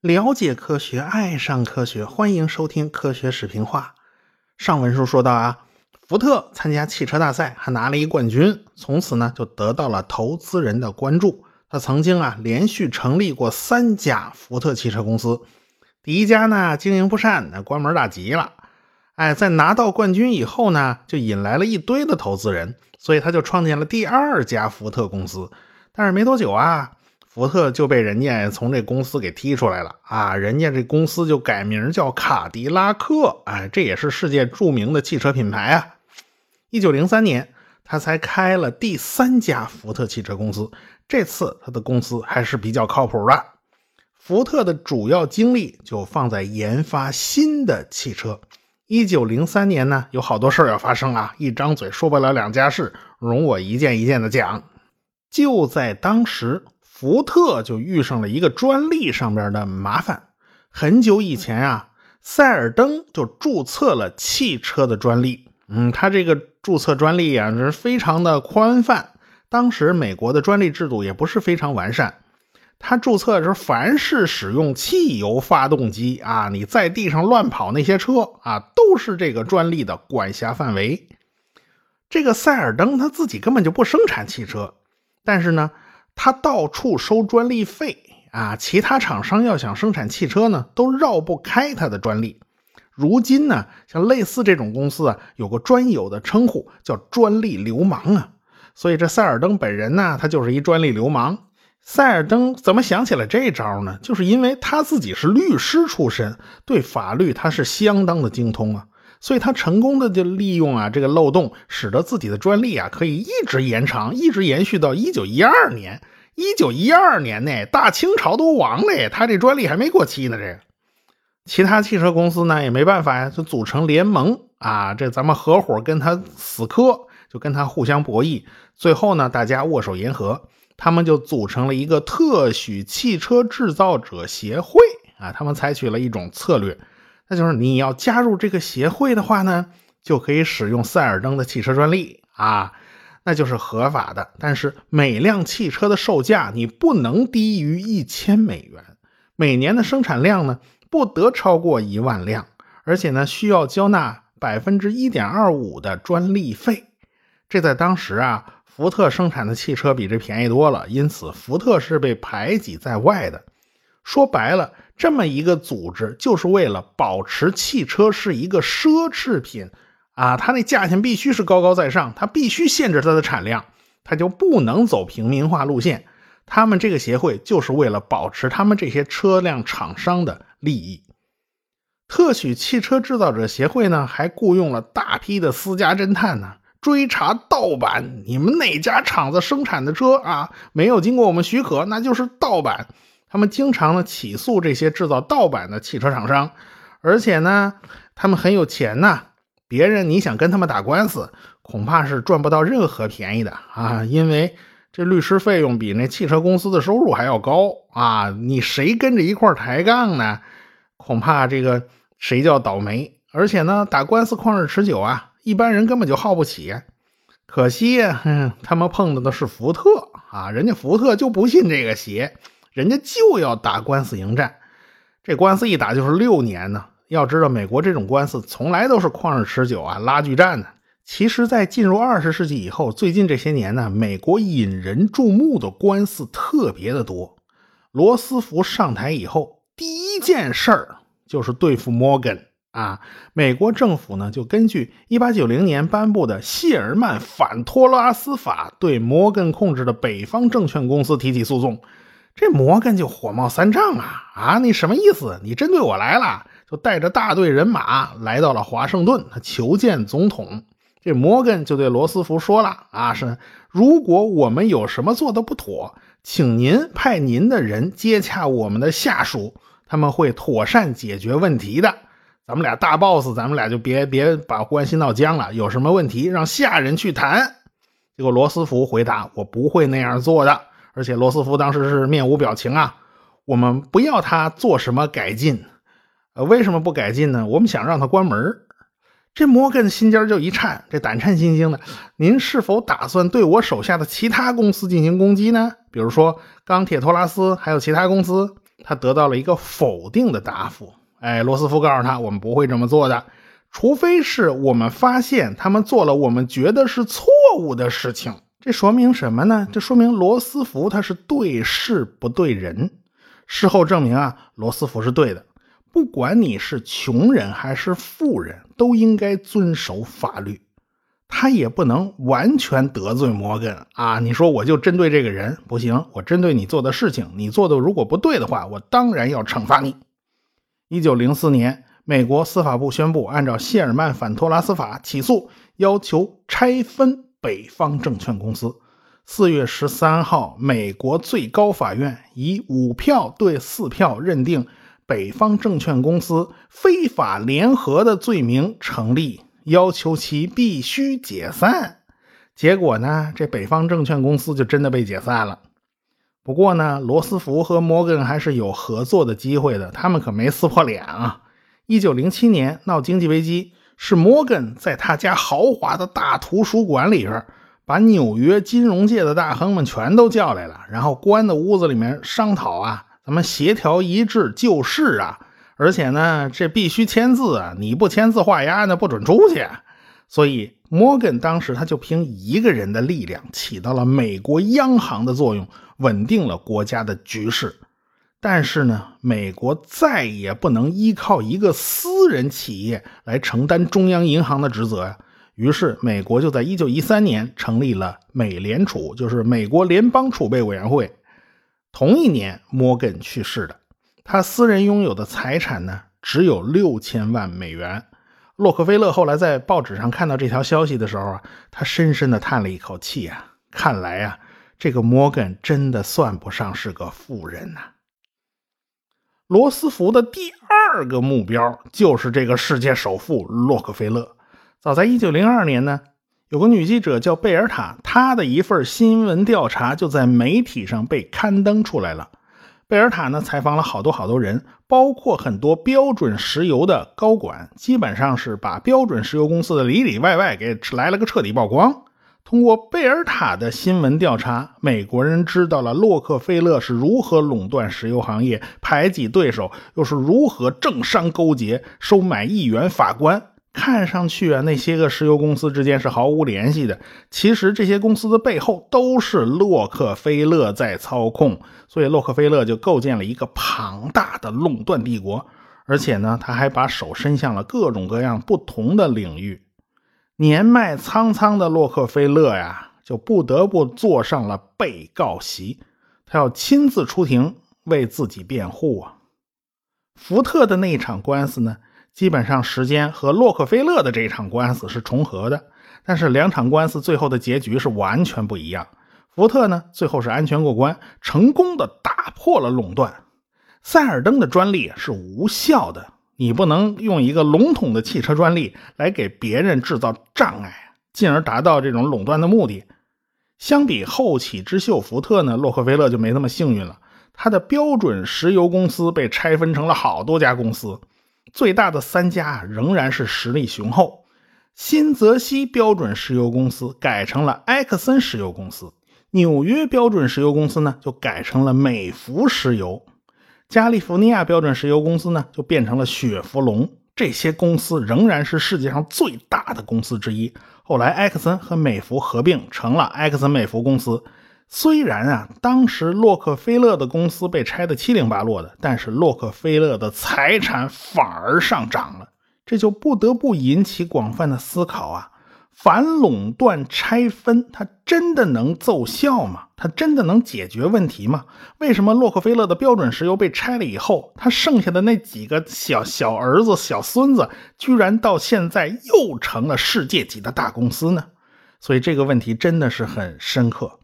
了解科学，爱上科学，欢迎收听科学视频化。上文书说到啊，福特参加汽车大赛还拿了一冠军，从此呢就得到了投资人的关注。他曾经啊连续成立过三家福特汽车公司，第一家呢经营不善，那关门大吉了。哎，在拿到冠军以后呢，就引来了一堆的投资人，所以他就创建了第二家福特公司。但是没多久啊。福特就被人家从这公司给踢出来了啊！人家这公司就改名叫卡迪拉克，哎，这也是世界著名的汽车品牌啊。一九零三年，他才开了第三家福特汽车公司，这次他的公司还是比较靠谱的。福特的主要精力就放在研发新的汽车。一九零三年呢，有好多事儿要发生啊，一张嘴说不了两家事，容我一件一件的讲。就在当时。福特就遇上了一个专利上边的麻烦。很久以前啊，塞尔登就注册了汽车的专利。嗯，他这个注册专利啊是非常的宽泛。当时美国的专利制度也不是非常完善。他注册的时候，凡是使用汽油发动机啊，你在地上乱跑那些车啊，都是这个专利的管辖范围。这个塞尔登他自己根本就不生产汽车，但是呢。他到处收专利费啊！其他厂商要想生产汽车呢，都绕不开他的专利。如今呢，像类似这种公司啊，有个专有的称呼叫“专利流氓”啊。所以这塞尔登本人呢，他就是一专利流氓。塞尔登怎么想起来这招呢？就是因为他自己是律师出身，对法律他是相当的精通啊。所以他成功的就利用啊这个漏洞，使得自己的专利啊可以一直延长，一直延续到一九一二年。一九一二年呢，大清朝都亡了，他这专利还没过期呢。这个其他汽车公司呢也没办法呀，就组成联盟啊，这咱们合伙跟他死磕，就跟他互相博弈。最后呢，大家握手言和，他们就组成了一个特许汽车制造者协会啊。他们采取了一种策略。那就是你要加入这个协会的话呢，就可以使用塞尔登的汽车专利啊，那就是合法的。但是每辆汽车的售价你不能低于一千美元，每年的生产量呢不得超过一万辆，而且呢需要交纳百分之一点二五的专利费。这在当时啊，福特生产的汽车比这便宜多了，因此福特是被排挤在外的。说白了。这么一个组织，就是为了保持汽车是一个奢侈品啊，它那价钱必须是高高在上，它必须限制它的产量，它就不能走平民化路线。他们这个协会就是为了保持他们这些车辆厂商的利益。特许汽车制造者协会呢，还雇佣了大批的私家侦探呢，追查盗版。你们哪家厂子生产的车啊，没有经过我们许可，那就是盗版。他们经常呢起诉这些制造盗版的汽车厂商，而且呢，他们很有钱呐。别人你想跟他们打官司，恐怕是赚不到任何便宜的啊！因为这律师费用比那汽车公司的收入还要高啊！你谁跟着一块抬杠呢？恐怕这个谁叫倒霉。而且呢，打官司旷日持久啊，一般人根本就耗不起。可惜呀，他们碰到的是福特啊，人家福特就不信这个邪。人家就要打官司迎战，这官司一打就是六年呢。要知道，美国这种官司从来都是旷日持久啊，拉锯战呢。其实，在进入二十世纪以后，最近这些年呢，美国引人注目的官司特别的多。罗斯福上台以后，第一件事儿就是对付摩根啊。美国政府呢，就根据一八九零年颁布的谢尔曼反托拉斯法，对摩根控制的北方证券公司提起诉讼。这摩根就火冒三丈啊啊！你什么意思？你针对我来了？就带着大队人马来到了华盛顿，他求见总统。这摩根就对罗斯福说了啊：是如果我们有什么做的不妥，请您派您的人接洽我们的下属，他们会妥善解决问题的。咱们俩大 boss，咱们俩就别别把关系闹僵了。有什么问题，让下人去谈。结果罗斯福回答：我不会那样做的。而且罗斯福当时是面无表情啊，我们不要他做什么改进，呃，为什么不改进呢？我们想让他关门这摩根心尖就一颤，这胆颤心惊的。您是否打算对我手下的其他公司进行攻击呢？比如说钢铁托拉斯，还有其他公司？他得到了一个否定的答复。哎，罗斯福告诉他，我们不会这么做的，除非是我们发现他们做了我们觉得是错误的事情。这说明什么呢？这说明罗斯福他是对事不对人。事后证明啊，罗斯福是对的。不管你是穷人还是富人，都应该遵守法律。他也不能完全得罪摩根啊！你说我就针对这个人不行，我针对你做的事情，你做的如果不对的话，我当然要惩罚你。一九零四年，美国司法部宣布，按照谢尔曼反托拉斯法起诉，要求拆分北方证券公司。四月十三号，美国最高法院以五票对四票认定。北方证券公司非法联合的罪名成立，要求其必须解散。结果呢，这北方证券公司就真的被解散了。不过呢，罗斯福和摩根还是有合作的机会的，他们可没撕破脸啊。一九零七年闹经济危机，是摩根在他家豪华的大图书馆里边，把纽约金融界的大亨们全都叫来了，然后关在屋子里面商讨啊。咱们协调一致就是啊，而且呢，这必须签字啊！你不签字画押，那不准出去。所以摩根当时他就凭一个人的力量，起到了美国央行的作用，稳定了国家的局势。但是呢，美国再也不能依靠一个私人企业来承担中央银行的职责呀。于是，美国就在一九一三年成立了美联储，就是美国联邦储备委员会。同一年，摩根去世的，他私人拥有的财产呢，只有六千万美元。洛克菲勒后来在报纸上看到这条消息的时候啊，他深深的叹了一口气啊，看来啊，这个摩根真的算不上是个富人呐。罗斯福的第二个目标就是这个世界首富洛克菲勒。早在一九零二年呢。有个女记者叫贝尔塔，她的一份新闻调查就在媒体上被刊登出来了。贝尔塔呢，采访了好多好多人，包括很多标准石油的高管，基本上是把标准石油公司的里里外外给来了个彻底曝光。通过贝尔塔的新闻调查，美国人知道了洛克菲勒是如何垄断石油行业、排挤对手，又是如何政商勾结、收买议员、法官。看上去啊，那些个石油公司之间是毫无联系的。其实这些公司的背后都是洛克菲勒在操控，所以洛克菲勒就构建了一个庞大的垄断帝国。而且呢，他还把手伸向了各种各样不同的领域。年迈苍苍的洛克菲勒呀，就不得不坐上了被告席，他要亲自出庭为自己辩护啊。福特的那一场官司呢？基本上时间和洛克菲勒的这一场官司是重合的，但是两场官司最后的结局是完全不一样。福特呢，最后是安全过关，成功的打破了垄断。塞尔登的专利是无效的，你不能用一个笼统的汽车专利来给别人制造障碍，进而达到这种垄断的目的。相比后起之秀福特呢，洛克菲勒就没那么幸运了，他的标准石油公司被拆分成了好多家公司。最大的三家仍然是实力雄厚，新泽西标准石油公司改成了埃克森石油公司，纽约标准石油公司呢就改成了美孚石油，加利福尼亚标准石油公司呢就变成了雪佛龙。这些公司仍然是世界上最大的公司之一。后来埃克森和美孚合并成了埃克森美孚公司。虽然啊，当时洛克菲勒的公司被拆得七零八落的，但是洛克菲勒的财产反而上涨了，这就不得不引起广泛的思考啊。反垄断拆分，它真的能奏效吗？它真的能解决问题吗？为什么洛克菲勒的标准石油被拆了以后，他剩下的那几个小小儿子、小孙子，居然到现在又成了世界级的大公司呢？所以这个问题真的是很深刻。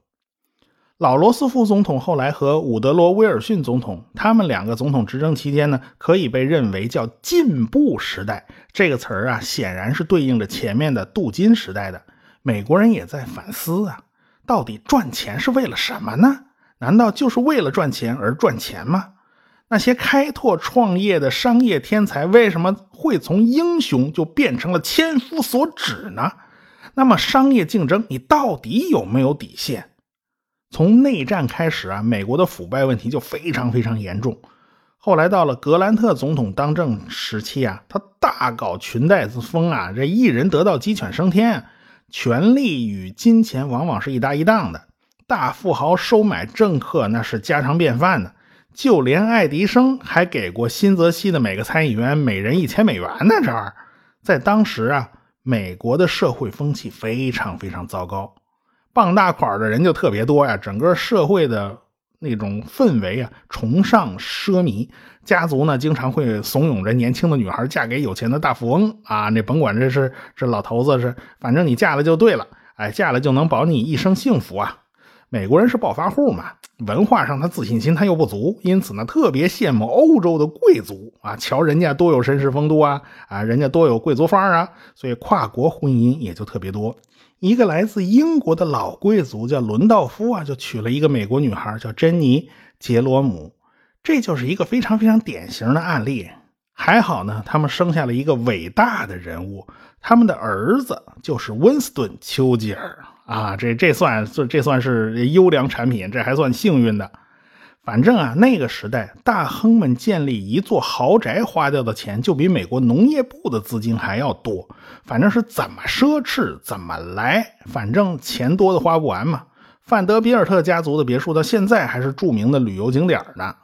老罗斯福总统后来和伍德罗·威尔逊总统，他们两个总统执政期间呢，可以被认为叫进步时代。这个词儿啊，显然是对应着前面的镀金时代的。美国人也在反思啊，到底赚钱是为了什么呢？难道就是为了赚钱而赚钱吗？那些开拓创业的商业天才为什么会从英雄就变成了千夫所指呢？那么商业竞争，你到底有没有底线？从内战开始啊，美国的腐败问题就非常非常严重。后来到了格兰特总统当政时期啊，他大搞裙带子风啊，这一人得道鸡犬升天，权力与金钱往往是一搭一档的，大富豪收买政客那是家常便饭的。就连爱迪生还给过新泽西的每个参议员每人一千美元呢。这儿，在当时啊，美国的社会风气非常非常糟糕，傍大款的人就特别多呀。整个社会的那种氛围啊，崇尚奢靡，家族呢经常会怂恿着年轻的女孩嫁给有钱的大富翁啊。那甭管这是这老头子是，反正你嫁了就对了，哎，嫁了就能保你一生幸福啊。美国人是暴发户嘛，文化上他自信心他又不足，因此呢特别羡慕欧洲的贵族啊，瞧人家多有绅士风度啊，啊人家多有贵族范儿啊，所以跨国婚姻也就特别多。一个来自英国的老贵族叫伦道夫啊，就娶了一个美国女孩叫珍妮·杰罗姆，这就是一个非常非常典型的案例。还好呢，他们生下了一个伟大的人物，他们的儿子就是温斯顿·丘吉尔。啊，这这算这这算是优良产品，这还算幸运的。反正啊，那个时代大亨们建立一座豪宅花掉的钱，就比美国农业部的资金还要多。反正是怎么奢侈怎么来，反正钱多的花不完嘛。范德比尔特家族的别墅到现在还是著名的旅游景点呢。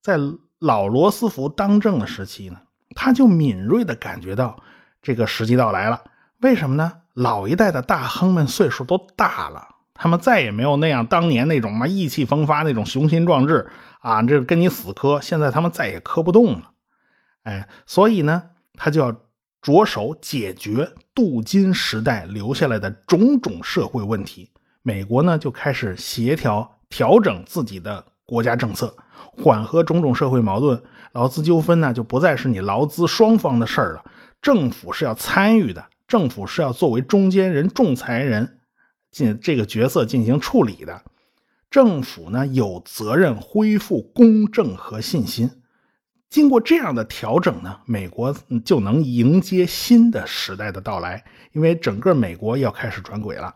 在老罗斯福当政的时期呢，他就敏锐地感觉到这个时机到来了。为什么呢？老一代的大亨们岁数都大了，他们再也没有那样当年那种嘛意气风发、那种雄心壮志啊，这跟你死磕。现在他们再也磕不动了，哎，所以呢，他就要着手解决镀金时代留下来的种种社会问题。美国呢，就开始协调调整自己的国家政策，缓和种种社会矛盾。劳资纠纷呢，就不再是你劳资双方的事儿了，政府是要参与的。政府是要作为中间人、仲裁人进这个角色进行处理的。政府呢有责任恢复公正和信心。经过这样的调整呢，美国就能迎接新的时代的到来。因为整个美国要开始转轨了。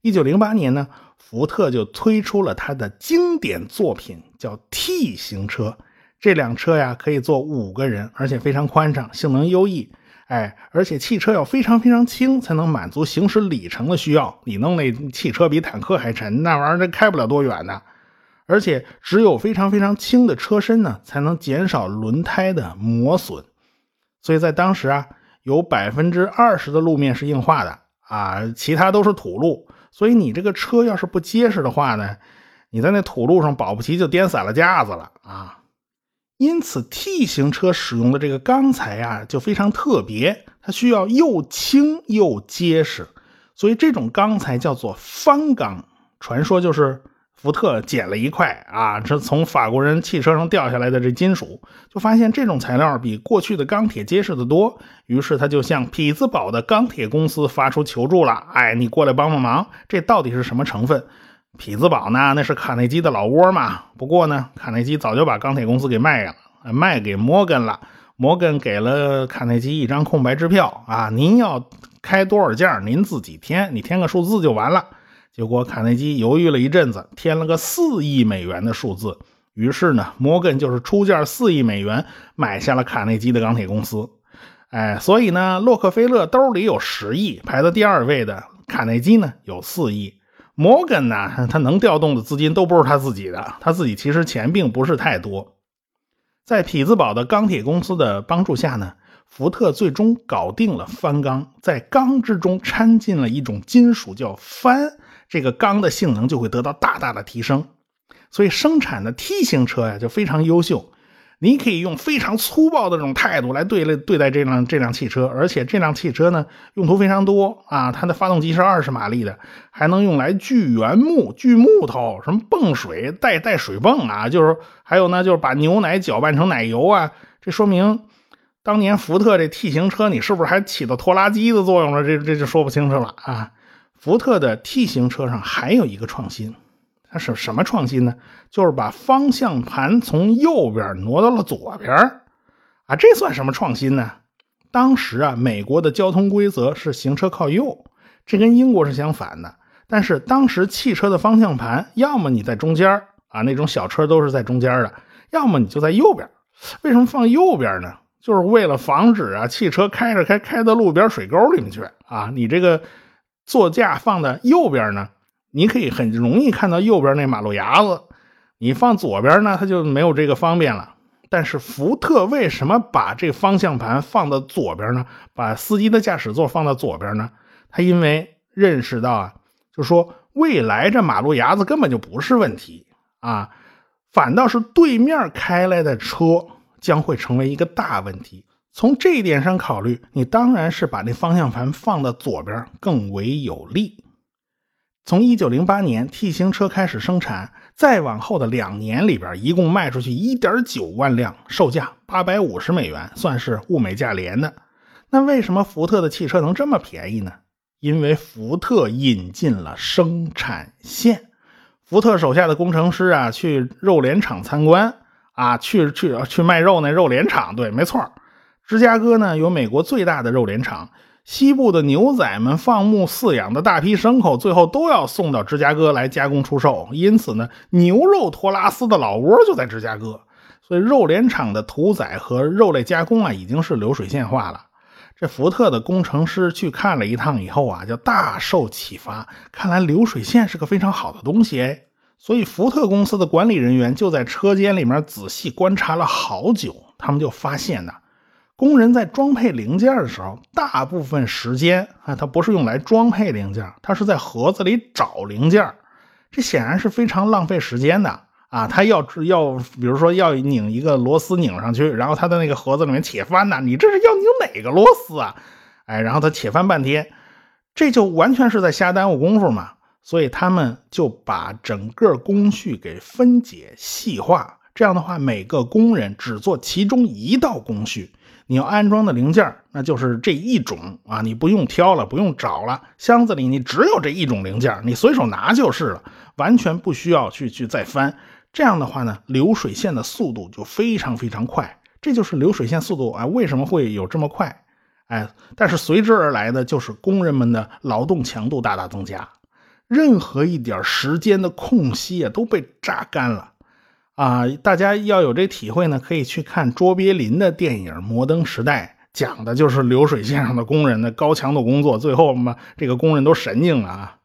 一九零八年呢，福特就推出了他的经典作品，叫 T 型车。这辆车呀可以坐五个人，而且非常宽敞，性能优异。哎，而且汽车要非常非常轻，才能满足行驶里程的需要。你弄那汽车比坦克还沉，那玩意儿开不了多远呢。而且只有非常非常轻的车身呢，才能减少轮胎的磨损。所以在当时啊，有百分之二十的路面是硬化的啊，其他都是土路。所以你这个车要是不结实的话呢，你在那土路上保不齐就颠散了架子了啊。因此，T 型车使用的这个钢材啊，就非常特别，它需要又轻又结实，所以这种钢材叫做方钢。传说就是福特捡了一块啊，这从法国人汽车上掉下来的这金属，就发现这种材料比过去的钢铁结实的多，于是他就向匹兹堡的钢铁公司发出求助了。哎，你过来帮帮忙，这到底是什么成分？匹兹堡呢，那是卡内基的老窝嘛。不过呢，卡内基早就把钢铁公司给卖了，卖给摩根了。摩根给了卡内基一张空白支票啊，您要开多少件，您自己填，你填个数字就完了。结果卡内基犹豫了一阵子，填了个四亿美元的数字。于是呢，摩根就是出价四亿美元买下了卡内基的钢铁公司。哎，所以呢，洛克菲勒兜里有十亿，排在第二位的卡内基呢有四亿。摩根呢，他能调动的资金都不是他自己的，他自己其实钱并不是太多。在匹兹堡的钢铁公司的帮助下呢，福特最终搞定了翻钢，在钢之中掺进了一种金属叫钒，这个钢的性能就会得到大大的提升，所以生产的 T 型车呀就非常优秀。你可以用非常粗暴的这种态度来对待对待这辆这辆汽车，而且这辆汽车呢用途非常多啊，它的发动机是二十马力的，还能用来锯原木、锯木头，什么泵水带带水泵啊，就是还有呢，就是把牛奶搅拌成奶油啊。这说明当年福特这 T 型车，你是不是还起到拖拉机的作用了？这这就说不清楚了啊。福特的 T 型车上还有一个创新，它是什么创新呢？就是把方向盘从右边挪到了左边啊，这算什么创新呢？当时啊，美国的交通规则是行车靠右，这跟英国是相反的。但是当时汽车的方向盘，要么你在中间啊，那种小车都是在中间的，要么你就在右边。为什么放右边呢？就是为了防止啊，汽车开着开开到路边水沟里面去啊。你这个座驾放在右边呢，你可以很容易看到右边那马路牙子。你放左边呢，它就没有这个方便了。但是福特为什么把这方向盘放到左边呢？把司机的驾驶座放到左边呢？他因为认识到啊，就说未来这马路牙子根本就不是问题啊，反倒是对面开来的车将会成为一个大问题。从这一点上考虑，你当然是把那方向盘放到左边更为有利。从一九零八年 T 型车开始生产，再往后的两年里边，一共卖出去一点九万辆，售价八百五十美元，算是物美价廉的。那为什么福特的汽车能这么便宜呢？因为福特引进了生产线。福特手下的工程师啊，去肉联厂参观啊，去去去卖肉那肉联厂，对，没错，芝加哥呢有美国最大的肉联厂。西部的牛仔们放牧饲养的大批牲口，最后都要送到芝加哥来加工出售。因此呢，牛肉托拉斯的老窝就在芝加哥。所以，肉联厂的屠宰和肉类加工啊，已经是流水线化了。这福特的工程师去看了一趟以后啊，就大受启发。看来流水线是个非常好的东西哎。所以，福特公司的管理人员就在车间里面仔细观察了好久，他们就发现呢。工人在装配零件的时候，大部分时间啊，他不是用来装配零件，他是在盒子里找零件。这显然是非常浪费时间的啊！他要要，比如说要拧一个螺丝拧上去，然后他的那个盒子里面铁翻呢，你这是要拧哪个螺丝啊？哎，然后他铁翻半天，这就完全是在瞎耽误功夫嘛。所以他们就把整个工序给分解细化，这样的话，每个工人只做其中一道工序。你要安装的零件，那就是这一种啊，你不用挑了，不用找了，箱子里你只有这一种零件，你随手拿就是了，完全不需要去去再翻。这样的话呢，流水线的速度就非常非常快。这就是流水线速度啊，为什么会有这么快？哎，但是随之而来的就是工人们的劳动强度大大增加，任何一点时间的空隙啊都被榨干了。啊，大家要有这体会呢，可以去看卓别林的电影《摩登时代》，讲的就是流水线上的工人的高强度工作，最后嘛，这个工人都神经了啊。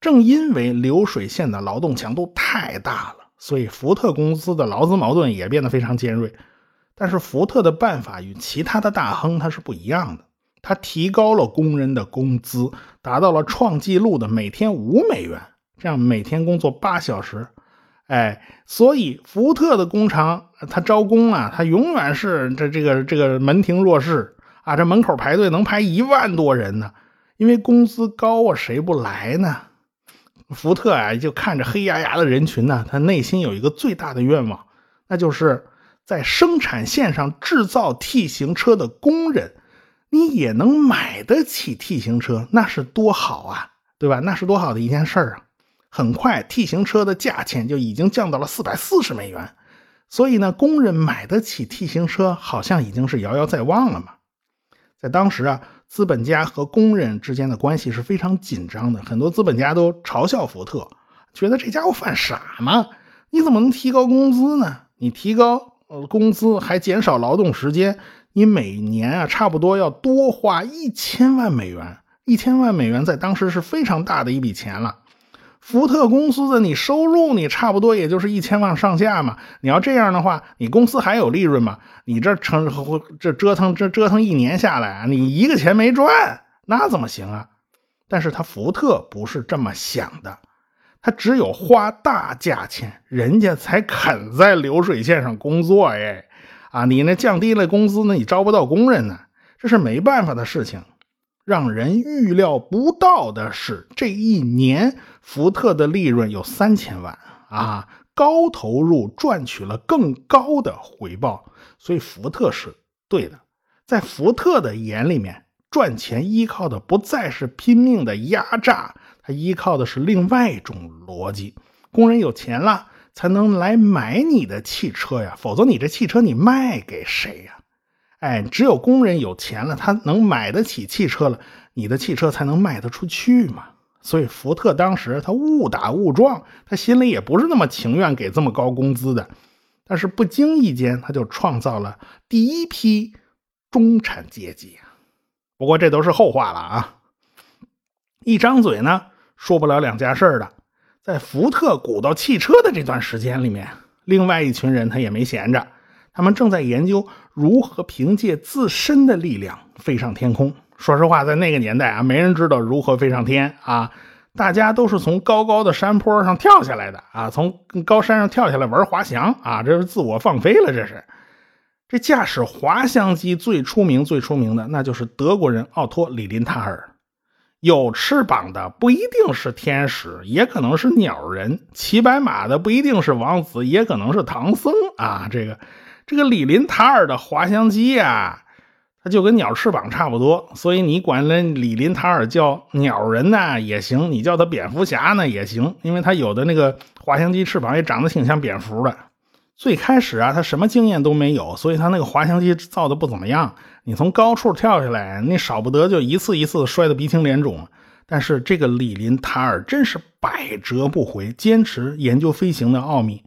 正因为流水线的劳动强度太大了，所以福特公司的劳资矛盾也变得非常尖锐。但是福特的办法与其他的大亨他是不一样的，他提高了工人的工资，达到了创纪录的每天五美元，这样每天工作八小时。哎，所以福特的工厂，他招工啊，他永远是这这个这个门庭若市啊，这门口排队能排一万多人呢，因为工资高啊，谁不来呢？福特啊，就看着黑压压的人群呢，他内心有一个最大的愿望，那就是在生产线上制造 T 型车的工人，你也能买得起 T 型车，那是多好啊，对吧？那是多好的一件事儿啊！很快，T 型车的价钱就已经降到了四百四十美元，所以呢，工人买得起 T 型车好像已经是遥遥在望了嘛。在当时啊，资本家和工人之间的关系是非常紧张的，很多资本家都嘲笑福特，觉得这家伙犯傻吗？你怎么能提高工资呢？你提高呃工资还减少劳动时间，你每年啊差不多要多花一千万美元，一千万美元在当时是非常大的一笔钱了。福特公司的你收入你差不多也就是一千万上下嘛，你要这样的话，你公司还有利润吗？你这成这折腾这折腾一年下来啊，你一个钱没赚，那怎么行啊？但是他福特不是这么想的，他只有花大价钱，人家才肯在流水线上工作哎，啊，你那降低了工资呢，你招不到工人呢，这是没办法的事情。让人预料不到的是，这一年福特的利润有三千万啊，高投入赚取了更高的回报，所以福特是对的。在福特的眼里面，赚钱依靠的不再是拼命的压榨，它依靠的是另外一种逻辑，工人有钱了才能来买你的汽车呀，否则你这汽车你卖给谁呀？哎，只有工人有钱了，他能买得起汽车了，你的汽车才能卖得出去嘛。所以福特当时他误打误撞，他心里也不是那么情愿给这么高工资的，但是不经意间他就创造了第一批中产阶级不过这都是后话了啊。一张嘴呢，说不了两家事的。在福特鼓捣汽车的这段时间里面，另外一群人他也没闲着，他们正在研究如何凭借自身的力量飞上天空。说实话，在那个年代啊，没人知道如何飞上天啊，大家都是从高高的山坡上跳下来的啊，从高山上跳下来玩滑翔啊，这是自我放飞了，这是。这驾驶滑翔机最出名、最出名的，那就是德国人奥托·李林塔尔。有翅膀的不一定是天使，也可能是鸟人；骑白马的不一定是王子，也可能是唐僧啊。这个，这个李林塔尔的滑翔机呀。它就跟鸟翅膀差不多，所以你管那李林塔尔叫鸟人呢也行，你叫他蝙蝠侠呢也行，因为他有的那个滑翔机翅膀也长得挺像蝙蝠的。最开始啊，他什么经验都没有，所以他那个滑翔机造的不怎么样。你从高处跳下来，那少不得就一次一次摔得鼻青脸肿。但是这个李林塔尔真是百折不回，坚持研究飞行的奥秘，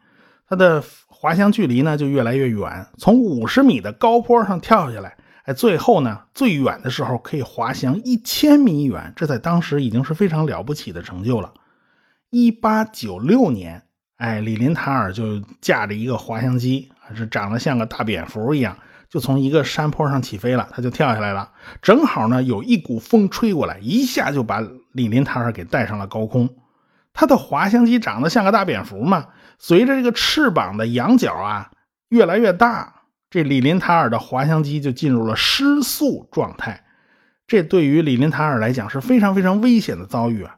他的滑翔距离呢就越来越远，从五十米的高坡上跳下来。哎，最后呢，最远的时候可以滑翔一千米远，这在当时已经是非常了不起的成就了。一八九六年，哎，李林塔尔就驾着一个滑翔机，还是长得像个大蝙蝠一样，就从一个山坡上起飞了，他就跳下来了。正好呢，有一股风吹过来，一下就把李林塔尔给带上了高空。他的滑翔机长得像个大蝙蝠嘛，随着这个翅膀的仰角啊越来越大。这李林塔尔的滑翔机就进入了失速状态，这对于李林塔尔来讲是非常非常危险的遭遇啊！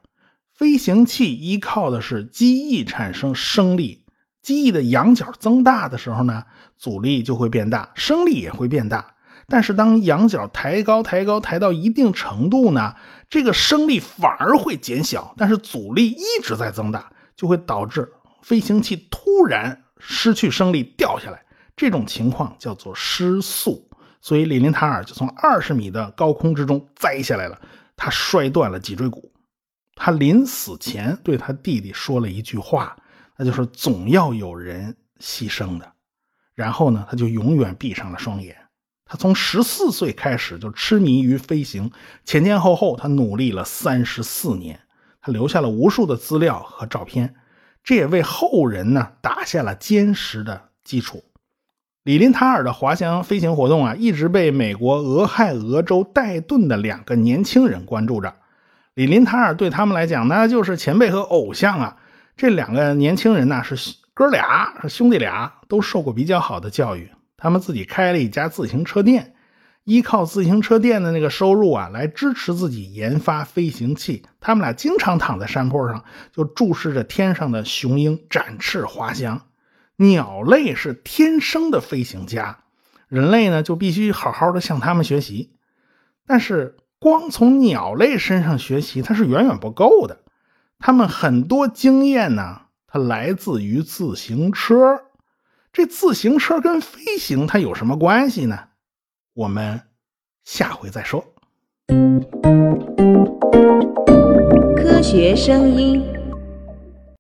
飞行器依靠的是机翼产生升力，机翼的仰角增大的时候呢，阻力就会变大，升力也会变大。但是当仰角抬高、抬高、抬到一定程度呢，这个升力反而会减小，但是阻力一直在增大，就会导致飞行器突然失去升力掉下来。这种情况叫做失速，所以李林塔尔就从二十米的高空之中栽下来了，他摔断了脊椎骨。他临死前对他弟弟说了一句话，那就是总要有人牺牲的。然后呢，他就永远闭上了双眼。他从十四岁开始就痴迷于飞行，前前后后他努力了三十四年，他留下了无数的资料和照片，这也为后人呢打下了坚实的基础。李林塔尔的滑翔飞行活动啊，一直被美国俄亥俄州戴顿的两个年轻人关注着。李林塔尔对他们来讲，那就是前辈和偶像啊。这两个年轻人呢，是哥俩，是兄弟俩，都受过比较好的教育。他们自己开了一家自行车店，依靠自行车店的那个收入啊，来支持自己研发飞行器。他们俩经常躺在山坡上，就注视着天上的雄鹰展翅滑翔。鸟类是天生的飞行家，人类呢就必须好好的向他们学习。但是光从鸟类身上学习，它是远远不够的。他们很多经验呢，它来自于自行车。这自行车跟飞行它有什么关系呢？我们下回再说。科学声音。